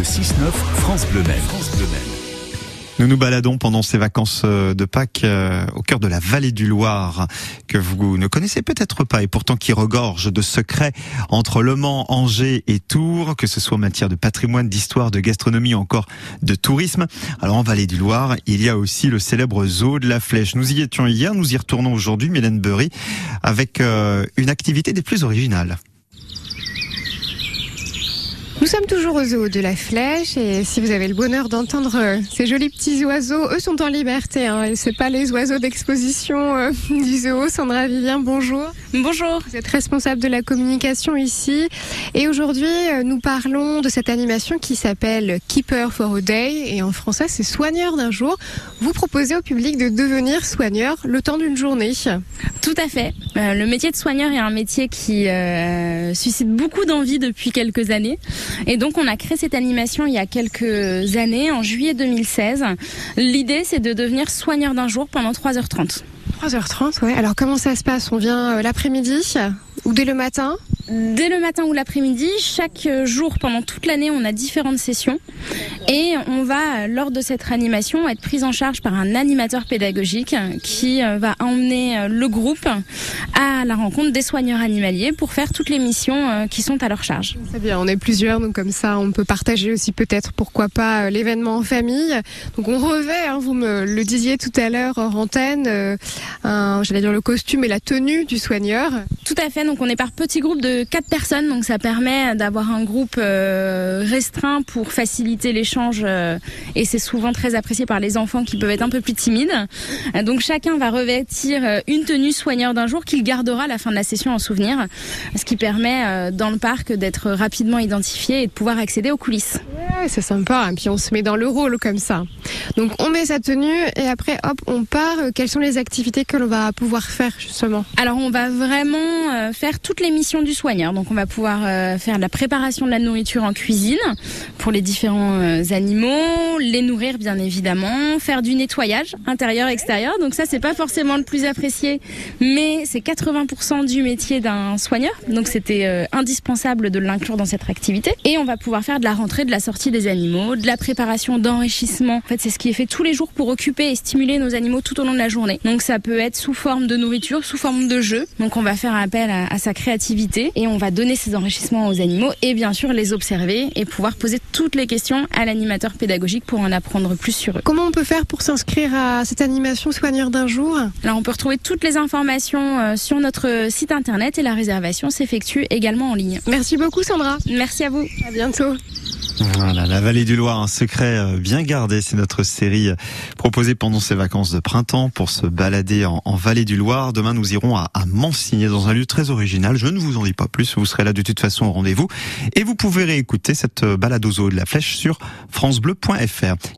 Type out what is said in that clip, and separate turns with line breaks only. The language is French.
Le 6-9, France Bleu Maine. France Bleu Maine.
Nous nous baladons pendant ces vacances euh, de Pâques euh, au cœur de la vallée du Loir, que vous ne connaissez peut-être pas et pourtant qui regorge de secrets entre Le Mans, Angers et Tours, que ce soit en matière de patrimoine, d'histoire, de gastronomie ou encore de tourisme. Alors en vallée du Loir, il y a aussi le célèbre zoo de la Flèche. Nous y étions hier, nous y retournons aujourd'hui, Mylène Burry, avec euh, une activité des plus originales.
Nous sommes toujours au zoo de la Flèche et si vous avez le bonheur d'entendre euh, ces jolis petits oiseaux, eux sont en liberté. Hein, et c'est pas les oiseaux d'exposition euh, du zoo. Sandra Vivien, bonjour.
Bonjour.
Vous êtes responsable de la communication ici et aujourd'hui euh, nous parlons de cette animation qui s'appelle Keeper for a Day et en français c'est soigneur d'un jour. Vous proposez au public de devenir soigneur le temps d'une journée.
Tout à fait. le métier de soigneur est un métier qui suscite beaucoup d'envie depuis quelques années. Et donc on a créé cette animation il y a quelques années, en juillet 2016. L'idée c'est de devenir soigneur d'un jour pendant 3h30.
3h30, ouais. Alors comment ça se passe? On vient euh, l'après-midi ou dès le matin?
Dès le matin ou l'après-midi, chaque jour pendant toute l'année, on a différentes sessions et on va, lors de cette réanimation, être prise en charge par un animateur pédagogique qui euh, va emmener euh, le groupe à la rencontre des soigneurs animaliers pour faire toutes les missions euh, qui sont à leur charge.
C'est bien, on est plusieurs, donc comme ça, on peut partager aussi peut-être, pourquoi pas, l'événement en famille. Donc on revêt, hein, vous me le disiez tout à l'heure hors antenne, j'allais dire le costume et la tenue du soigneur.
Tout à fait, donc on est par petits groupes de quatre personnes, donc ça permet d'avoir un groupe euh, restreint pour faciliter l'échange euh, et c'est souvent très apprécié par les enfants qui peuvent être un peu plus timides. Euh, donc chacun va revêtir une tenue soigneur d'un jour qu'il gardera à la fin de la session en souvenir, ce qui permet dans le parc d'être rapidement identifié et de pouvoir accéder aux coulisses.
Ouais, c'est sympa, et puis on se met dans le rôle comme ça. Donc on met sa tenue et après hop, on part. Quelles sont les activités que l'on va pouvoir faire justement?
Alors on va vraiment faire toutes les missions du soin donc on va pouvoir euh, faire la préparation de la nourriture en cuisine pour les différents euh, animaux, les nourrir bien évidemment, faire du nettoyage intérieur extérieur. Donc ça c'est pas forcément le plus apprécié, mais c'est 80% du métier d'un soigneur. Donc c'était euh, indispensable de l'inclure dans cette activité. Et on va pouvoir faire de la rentrée, de la sortie des animaux, de la préparation d'enrichissement. En fait c'est ce qui est fait tous les jours pour occuper et stimuler nos animaux tout au long de la journée. Donc ça peut être sous forme de nourriture, sous forme de jeu. Donc on va faire appel à, à sa créativité et on va donner ces enrichissements aux animaux et bien sûr les observer et pouvoir poser toutes les questions à l'animateur pédagogique pour en apprendre plus sur eux.
Comment on peut faire pour s'inscrire à cette animation soigneur d'un jour?
Alors on peut retrouver toutes les informations euh, sur notre site internet et la réservation s'effectue également en ligne.
Merci beaucoup Sandra.
Merci à vous.
À bientôt.
Voilà, la vallée du Loir, un secret euh, bien gardé. C'est notre série euh, proposée pendant ces vacances de printemps pour se balader en, vallée du Loir. Demain, nous irons à, à Mansigné dans un lieu très original. Je ne vous en dis pas plus. Vous serez là de toute façon au rendez-vous. Et vous pouvez réécouter cette balade aux eaux de la flèche sur francebleu.fr.